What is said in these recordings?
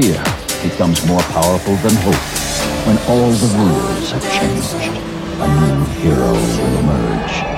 fear becomes more powerful than hope when all the rules have changed. A new hero will emerge.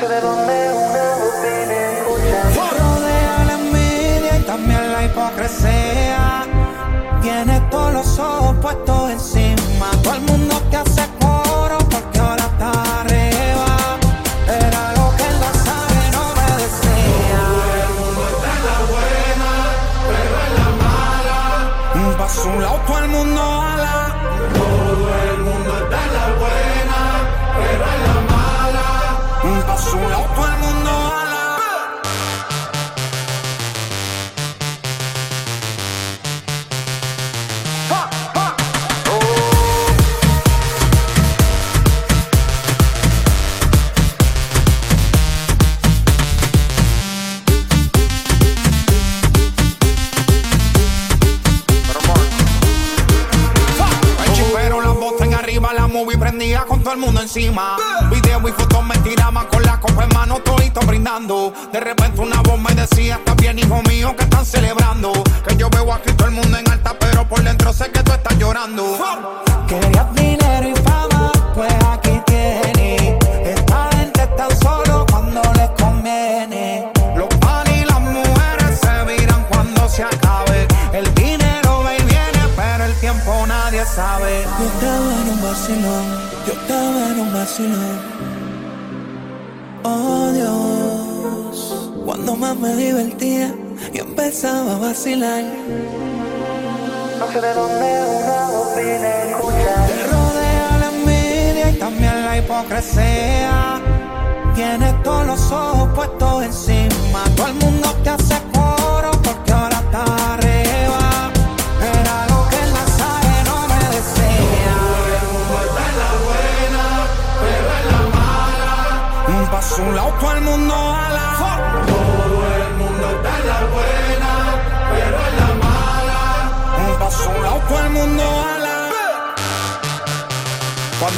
seré donde una y también la hipocresía. Tienes todos los ojos puestos encima vacilan. No sé de dónde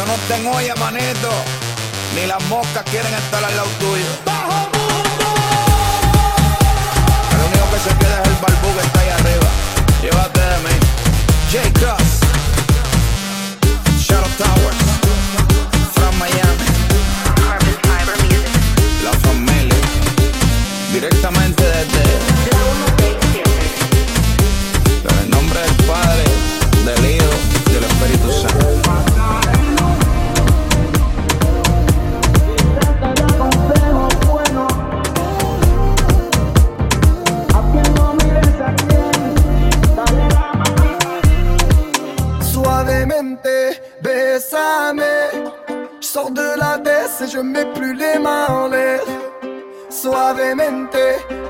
no está en manito. Ni las moscas quieren estar al lado tuyo. ¡Bajo mundo! El único que se queda es el barbú que está ahí arriba. Llévate de mí. J. Cross. Shadow Tower.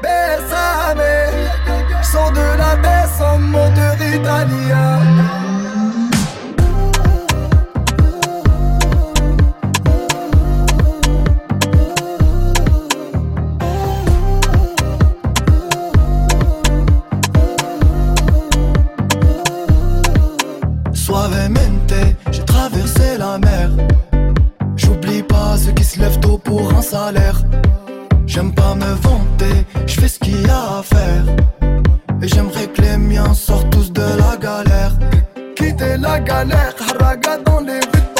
bésame. Sors de la baisse en moteur italien. j'ai traversé la mer. J'oublie pas ceux qui se lèvent tôt pour un salaire. J'aime pas me vanter, je fais ce qu'il y a à faire. Et j'aimerais que les miens sortent tous de la galère. Quitter la galère, haraga dans les rues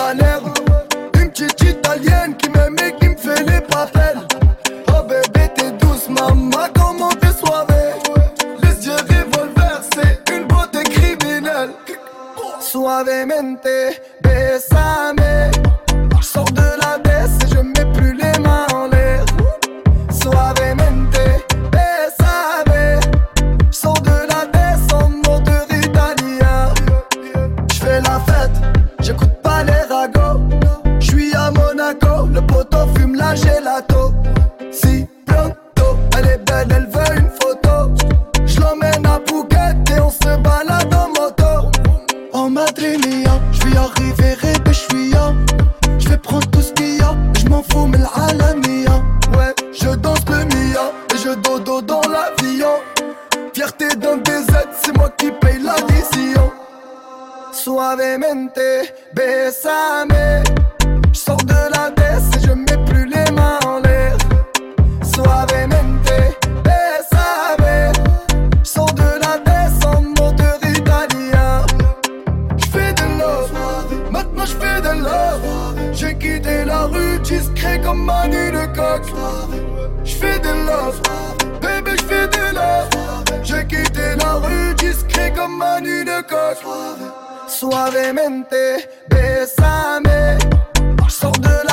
J'fais des love, baby j'fais des love. J'ai quitté la rue discret comme Manu de Coq. Suavemente, besame J'sors de la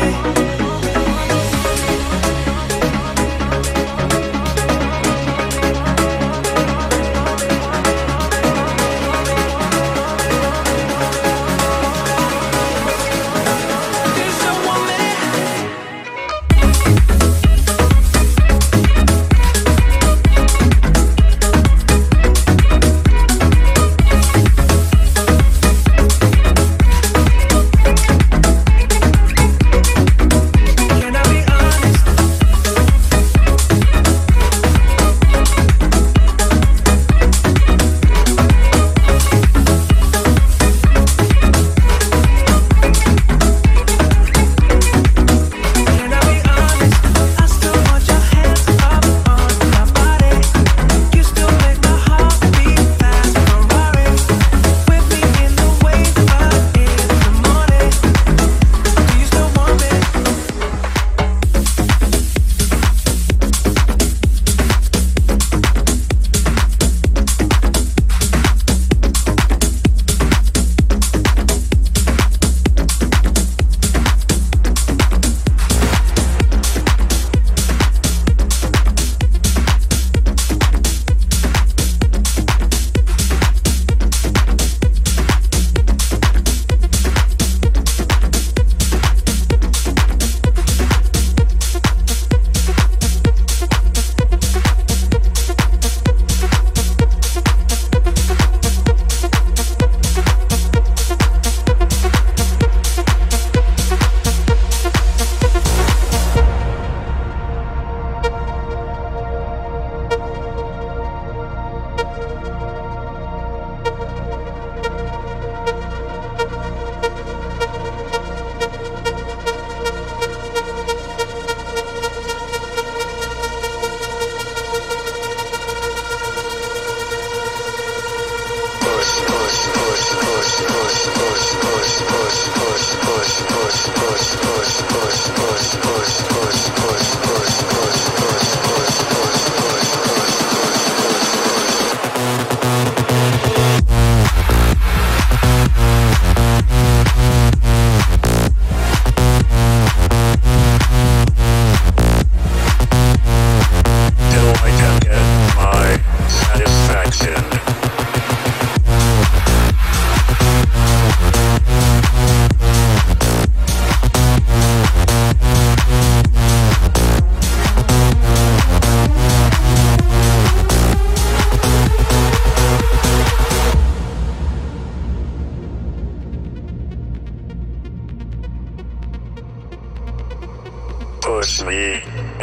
me.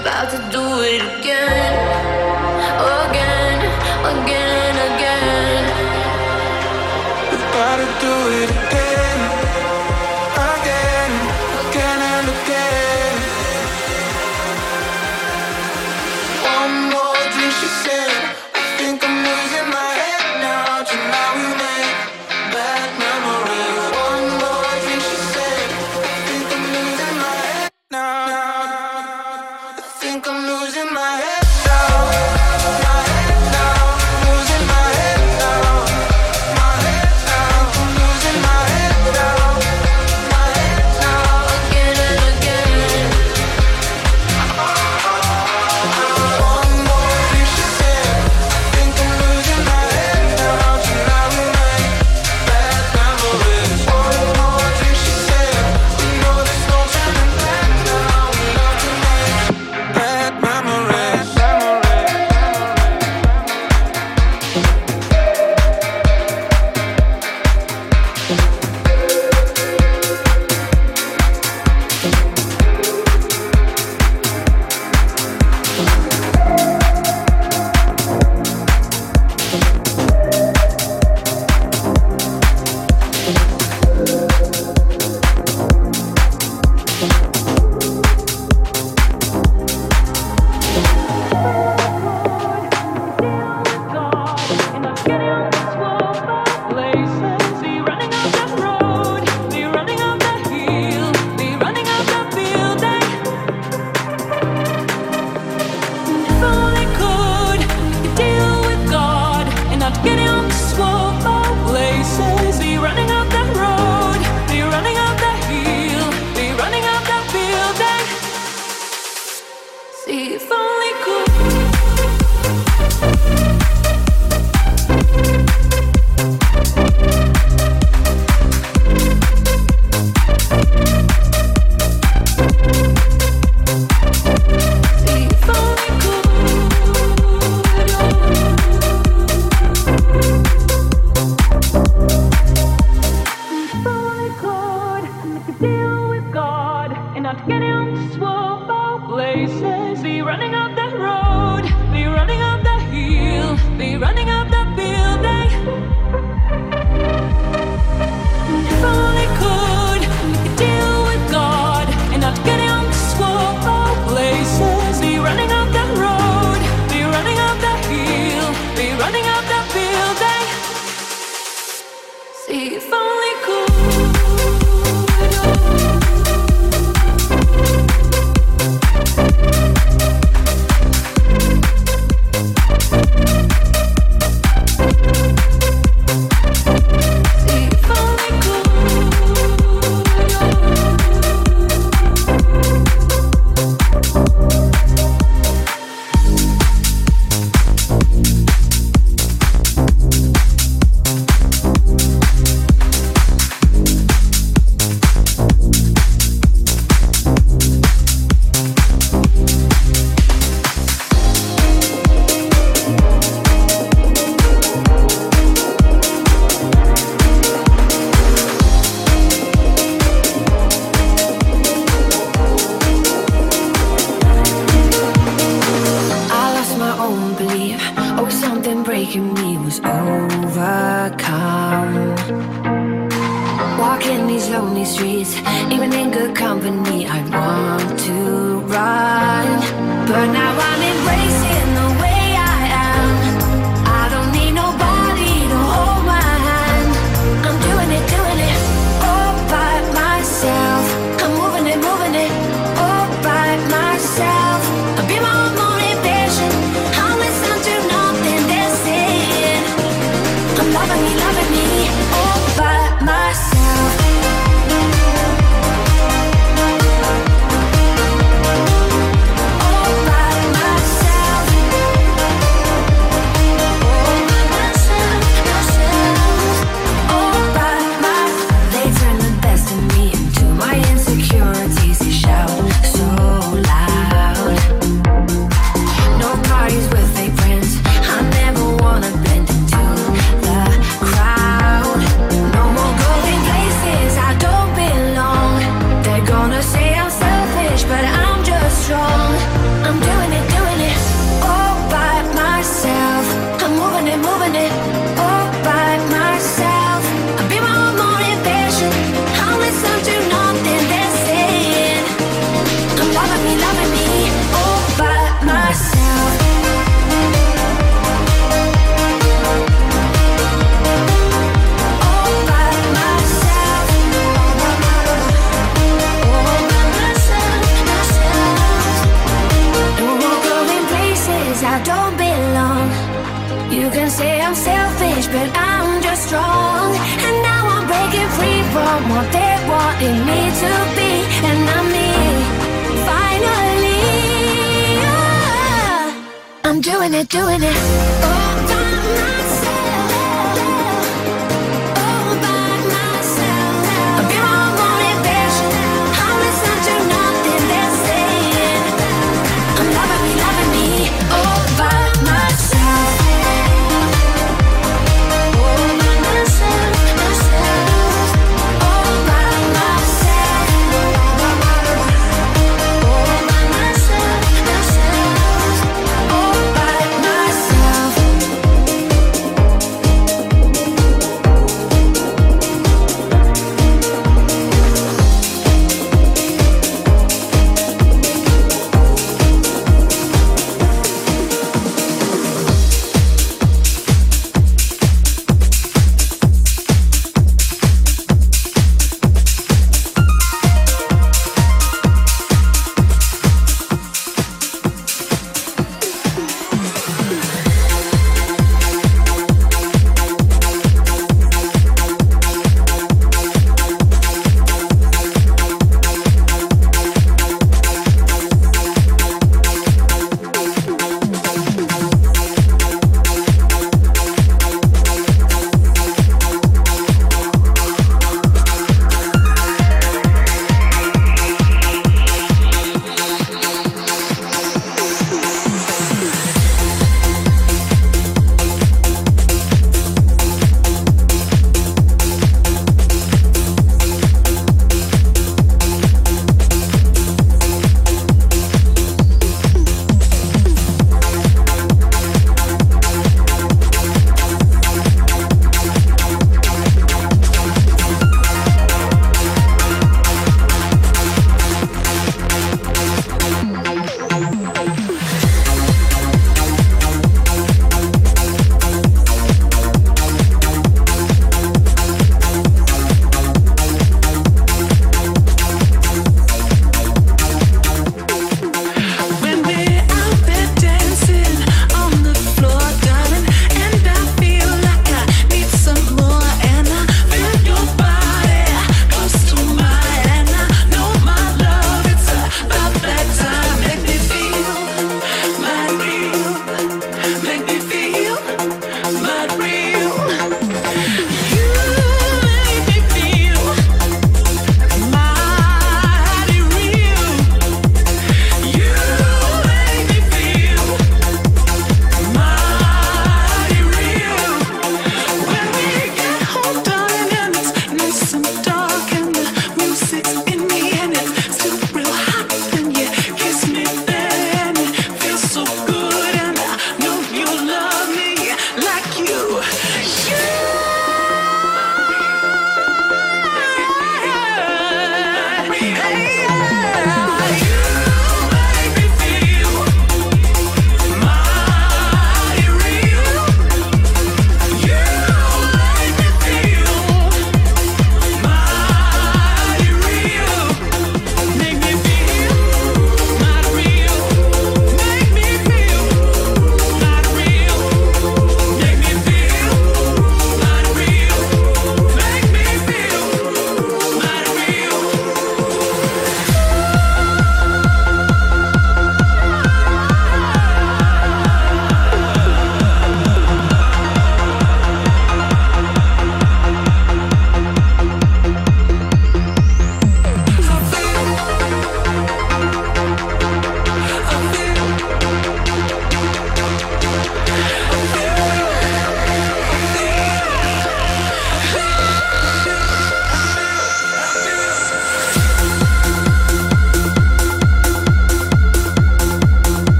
about to do it again, again, again, again. About to do it again.